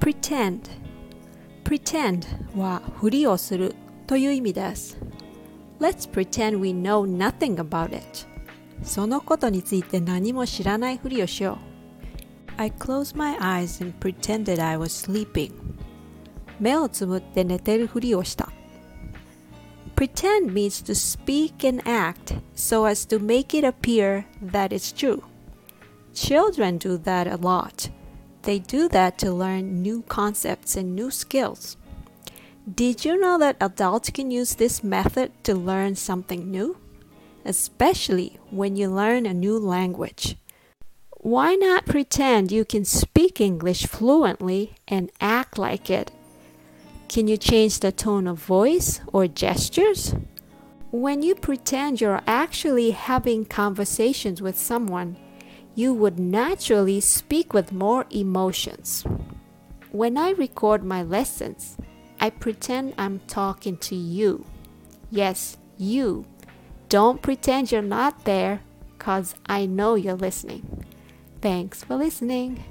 pretend pretend はふりをするという意味です Let's pretend we know nothing about it そのことについて何も知らないふりをしよう I closed my eyes and pretended I was sleeping 目をつむって寝てるふりをした Pretend means to speak and act so as to make it appear that it's true. Children do that a lot. They do that to learn new concepts and new skills. Did you know that adults can use this method to learn something new? Especially when you learn a new language. Why not pretend you can speak English fluently and act like it? Can you change the tone of voice or gestures? When you pretend you're actually having conversations with someone, you would naturally speak with more emotions. When I record my lessons, I pretend I'm talking to you. Yes, you. Don't pretend you're not there, because I know you're listening. Thanks for listening.